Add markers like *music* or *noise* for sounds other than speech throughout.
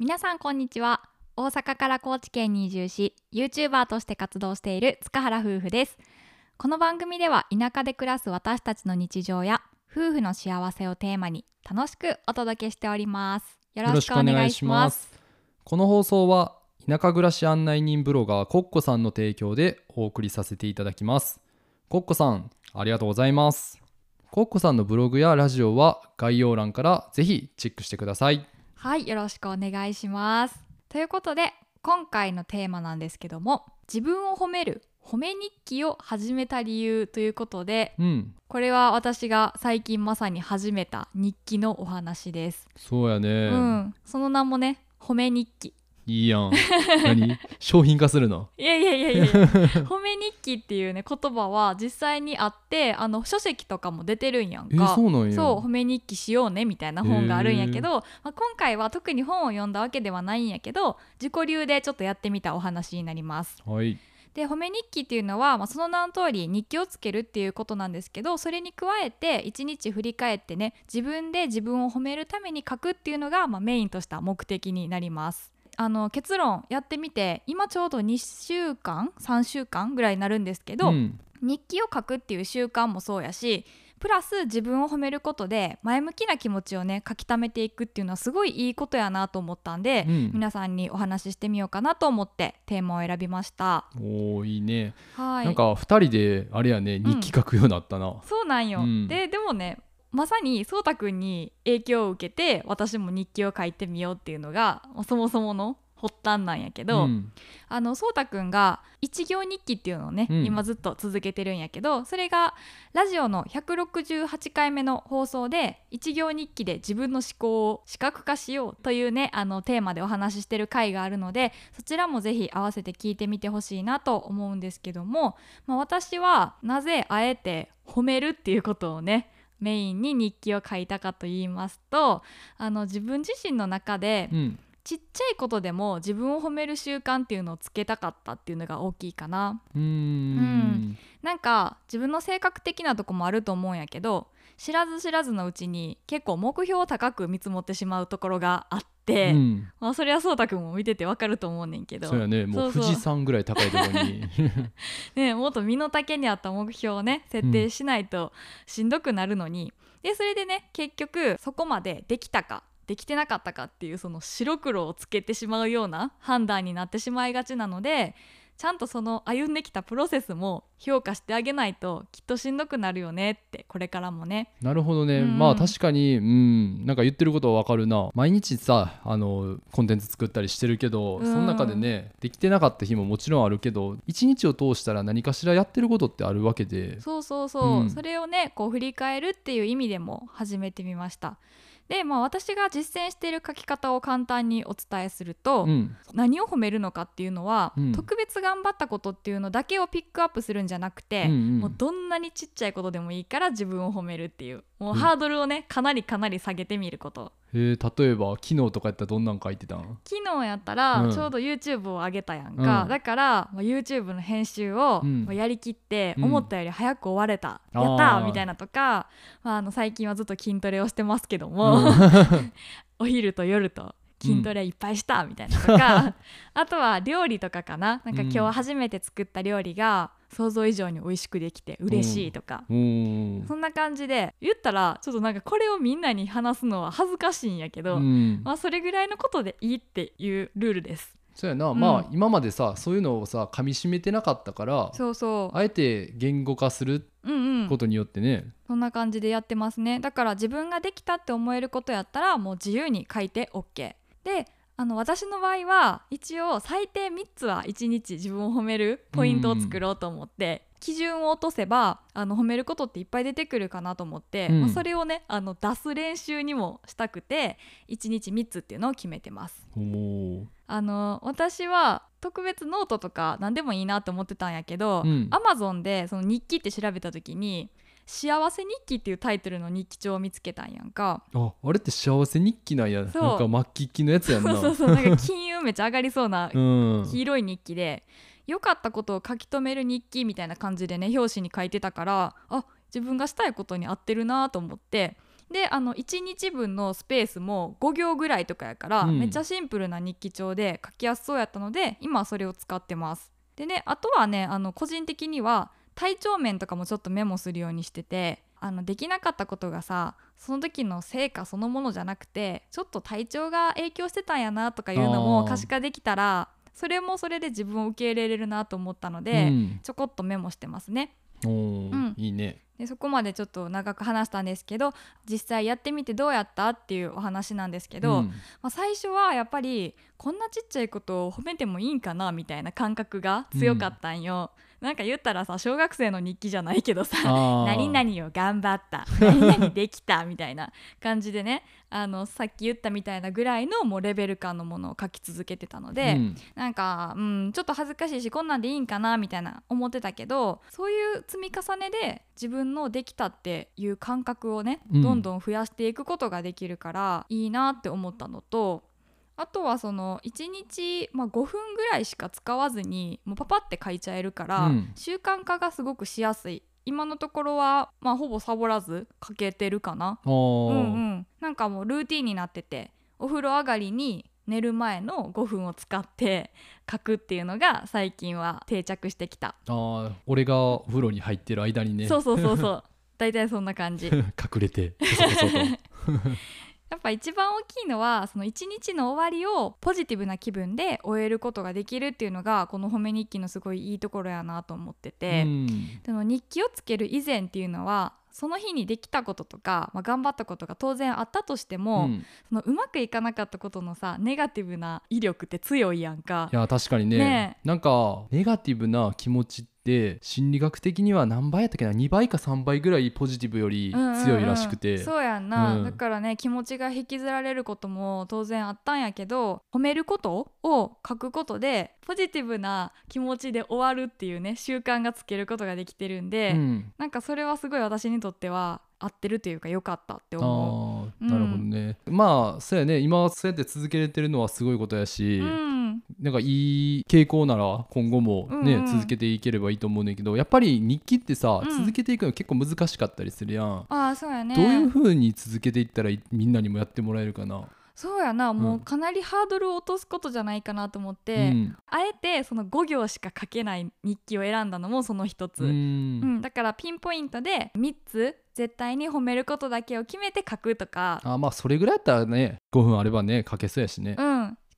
皆さんこんにちは。大阪から高知県に移住し YouTuber として活動している塚原夫婦です。この番組では田舎で暮らす私たちの日常や夫婦の幸せをテーマに楽しくお届けしております。よろしくお願いします。この放送は田舎暮らし案内人ブロガーコッコさんの提供でお送りさせていただきます。コッコさんありがとうございます。コッコさんのブログやラジオは概要欄からぜひチェックしてください。はいよろしくお願いします。ということで今回のテーマなんですけども自分を褒める褒め日記を始めた理由ということでうん。これは私が最近まさに始めた日記のお話です、そうやね、うん。その名もね褒め日記いいやん。何？商品化するの？いやいやいやいや。*laughs* 褒め日記っていうね言葉は実際にあってあの書籍とかも出てるんやんえかそうなんや。そう褒め日記しようねみたいな本があるんやけど、まあ、今回は特に本を読んだわけではないんやけど自己流でちょっとやってみたお話になります。はい。で褒め日記っていうのは、まあ、その名の通り日記をつけるっていうことなんですけどそれに加えて一日振り返ってね自分で自分を褒めるために書くっていうのが、まあ、メインとした目的になります。あの結論やってみて今ちょうど2週間3週間ぐらいになるんですけど、ん、日記を書くっていう習慣もそうやしプラス自分を褒めることで前向きな気持ちをね書き溜めていくっていうのはすごいいいことやなと思ったんで、うん。皆さんにお話ししてみようかなと思ってテーマを選びました。おーいいね、はい。なんか二人であれやね日記書くようになったな、そうなんよ、うん。ででもねまさにそうたくんに影響を受けて私も日記を書いてみようっていうのがそもそもの発端なんやけど、ん。あのそうたくんが一行日記っていうのをね、うん。今ずっと続けてるんやけどそれがラジオの168回目の放送で一行日記で自分の思考を視覚化しようというねあのテーマでお話ししてる回があるのでそちらもぜひ合わせて聞いてみてほしいなと思うんですけども、まあ、私はなぜあえて褒めるっていうことをねメインに日記を書いたかと言いますとあの自分自身の中でうん。ちっちゃいことでも自分を褒める習慣っていうのをつけたかったっていうのが大きいかな。うーん。なんか自分の性格的なとこもあると思うんやけど知らず知らずのうちに結構目標を高く見積もってしまうところがあって、うん。まあ、それはそうたくんも見ててわかると思うねんけど。そうやね。もう富士山ぐらい高いところに。*laughs* ね、もっと身の丈に合った目標をね設定しないとしんどくなるのに、でそれでね結局そこまでできたかできてなかったかっていうその白黒をつけてしまうような判断になってしまいがちなのでちゃんとその歩んできたプロセスも評価してあげないときっとしんどくなるよねってこれからもね。なるほどね、うん。まあ確かにうん。なんか言ってることはわかるな。毎日さあのコンテンツ作ったりしてるけど、うん。その中でねできてなかった日ももちろんあるけど一日を通したら何かしらやってることってあるわけで。そうそうそう、うん。それをねこう振り返るっていう意味でも始めてみました。でまあ私が実践している書き方を簡単にお伝えすると、うん。何を褒めるのかっていうのは、うん。特別頑張ったことっていうのだけをピックアップするんじゃなくて、うんうん。もうどんなにちっちゃいことでもいいから自分を褒めるっていうもううん。ハードルをねかなりかなり下げてみることえー例えば昨日とかやったらどんなん書いてたん？昨日やったらうん。ちょうど YouTube を上げたやんか、うん。だからまあ YouTube の編集をうん。まあやりきってうん。思ったより早く終われた、やったーみたいなとか、まあ、あの最近はずっと筋トレをしてますけども、*laughs* お昼と夜と筋トレいっぱいしたみたいなとか、あとは料理とかかな。なんか今日初めて作った料理が想像以上に美味しくできて嬉しいとか、うーん。そんな感じで言ったらちょっとなんかこれをみんなに話すのは恥ずかしいんやけど、うん。まあそれぐらいのことでいいっていうルールです。そうやな、うん。まあ今までさそういうのをさ噛み締めてなかったからそうそう。あえて言語化するうんうん。ことによってね、そんな感じでやってますね。だから自分ができたって思えることやったらもう自由に書いて OK であの私の場合は一応最低3つは1日自分を褒めるポイントを作ろうと思って、基準を落とせばあの褒めることっていっぱい出てくるかなと思って、うん。まあそれをねあの出す練習にもしたくて1日3つっていうのを決めてます。あの私は特別ノートとか何でもいいなと思ってたんやけど、うん。アマゾンでその日記って調べた時に「幸せ日記」っていうタイトルの日記帳を見つけたんやんか。ああれって幸せ日記なんや。なんか真っ黄っ黄のやつやんな。そうそうそう。なんか金運めっちゃ上がりそうな *laughs* うん。黄色い日記で良かったことを書き留める日記みたいな感じでね表紙に書いてたからあ自分がしたいことに合ってるなと思って。であの1日分のスペースも5行ぐらいとかやから、うん。めっちゃシンプルな日記帳で書きやすそうやったので今はそれを使ってます。でねあとはねあの個人的には体調面とかもちょっとメモするようにしててあのできなかったことがさその時の成果そのものじゃなくてちょっと体調が影響してたんやなとかいうのあもー。可視化できたらそれもそれで自分を受け入れれるなと思ったのうで、ん、ちょこっとメモしてますね。うん。いいね。でそこまでちょっと長く話したんですけど実際やってみてどうやったっていうお話なんですけど、うん。まあ、最初はやっぱりこんなちっちゃいことを褒めてもいいんかなみたいな感覚が強かったんよ、なんか言ったらさ小学生の日記じゃないけどさ何々を頑張った何々できたみたいな *laughs* 感じでねあのさっき言ったみたいなぐらいのもうレベル感のものを書き続けてたので、うん。なんか、うん、ちょっと恥ずかしいしこんなんでいいんかなみたいな思ってたけどそういう積み重ねで自分のできたっていう感覚をね、うん。どんどん増やしていくことができるからいいなって思ったのとあとはその1日、まあ、5分ぐらいしか使わずにもうパパって書いちゃえるから、うん。習慣化がすごくしやすい。今のところは、まあ、ほぼサボらず書けてるかな。うんうん、なんかもうルーティンになっててお風呂上がりに寝る前の5分を使って書くっていうのが最近は定着してきた、あー。俺がお風呂に入ってる間にね。そうそうそうそう。*laughs* 大体そんな感じ。*laughs* 隠れてこそこそと *laughs* やっぱ一番大きいのはその一日の終わりをポジティブな気分で終えることができるっていうのがこの褒め日記のすごいいいところやなと思ってて、うん。でも日記をつける以前っていうのはその日にできたこととか、まあ、頑張ったことが当然あったとしても、うん。そのうまくいかなかったことのさネガティブな威力って強いやんか。いや確かにね。ねなんかネガティブな気持ちって心理学的には何倍やったっけな？2倍か3倍ぐらいポジティブよりうんうんうん強いらしくて、そうやんな、うん。だからね気持ちが引きずられることも当然あったんやけど褒めることを書くことでポジティブな気持ちで終わるっていうね習慣がつけることができてるんで、うん。なんかそれはすごい私にとっては合ってるというか良かったって思あーなるほどね、まあそうやね。今そうやって続けれてるのはすごいことやし、う。うん、なんかいい傾向なら今後もね、うんうん。続けていければいいと思うんだけどやっぱり日記ってさ、うん。続けていくの結構難しかったりするやん、ああそうやね。どういう風に続けていったらいみんなにもやってもらえるかな、そうやなもううんかなりハードルを落とすことじゃないかなと思って、うん。あえてその5行しか書けない日記を選んだのもその一つ、ううんんだからピンポイントで3つ絶対に褒めることだけを決めて書くとか、あまあそれぐらいやったらね5分あればね書けそうやしね、うん、し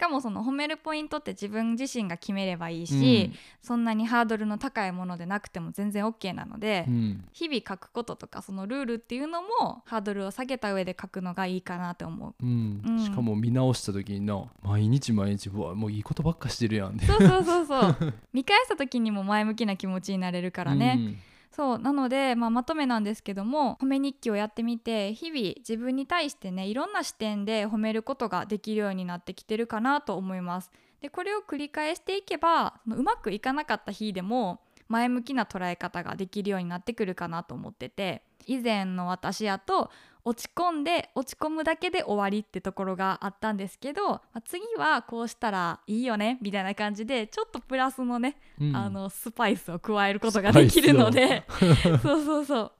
かもその褒めるポイントって自分自身が決めればいいし、そんなにハードルの高いものでなくても全然 OK なので、うん。うん日々書くこととかそのルールっていうのもハードルを下げた上で書くのがいいかなと思う。うん。うん。しかも見直した時にな毎日毎日うわもういいことばっかしてるやんねそうそうそうそう。*laughs* 見返した時にも前向きな気持ちになれるからね、うんそうなので、まあ、まとめなんですけども褒め日記をやってみて日々自分に対してねいろんな視点で褒めることができるようになってきてるかなと思います。でこれを繰り返していけばそのうまくいかなかった日でも前向きな捉え方ができるようになってくるかなと思ってて以前の私やと落ち込んで落ち込むだけで終わりってところがあったんですけど、まあ次はこうしたらいいよねみたいな感じでちょっとプラスのねうん。あのスパイスを加えることができるので。*laughs* そうそうそう。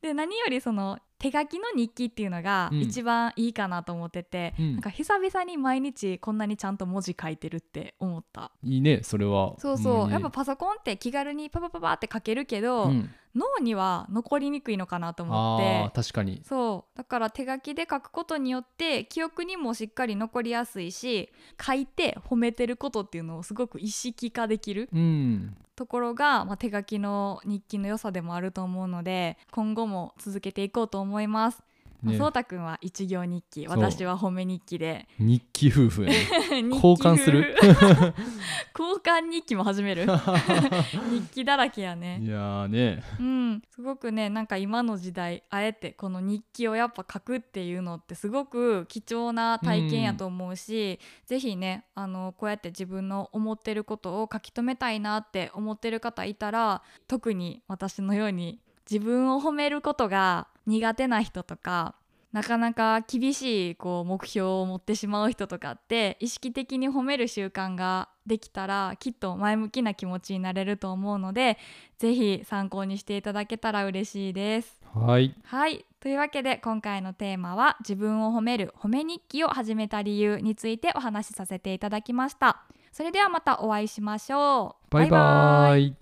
で何よりその手書きの日記っていうのがうん。一番いいかなと思ってて、うん。なんか久々に毎日こんなにちゃんと文字書いてるって思った。いいねそれは。そうそう、やっぱパソコンって気軽にパパパパって書けるけど、うん脳には残りにくいのかなと思って。確かに。そう。だから手書きで書くことによって記憶にもしっかり残りやすいし書いて褒めてることっていうのをすごく意識化できるうん。ところが、まあ、手書きの日記の良さでもあると思うので今後も続けていこうと思います。そうたくんは一行日記。私は褒め日記で。日記夫婦やね。*laughs* 交換する。風 *laughs* 交換日記も始める。*laughs* 日記だらけやね。いやーね。うん。すごくねなんか今の時代あえてこの日記をやっぱ書くっていうのってすごく貴重な体験やと思うし、ぜひねあのこうやって自分の思ってることを書き留めたいなって思ってる方いたら特に私のように自分を褒めることが苦手な人とかなかなか厳しいこう目標を持ってしまう人とかって意識的に褒める習慣ができたらきっと前向きな気持ちになれると思うのでぜひ参考にしていただけたら嬉しいです。はい。はい。というわけで今回のテーマは自分を褒める褒め日記を始めた理由についてお話しさせていただきました。それではまたお会いしましょう。バイバイ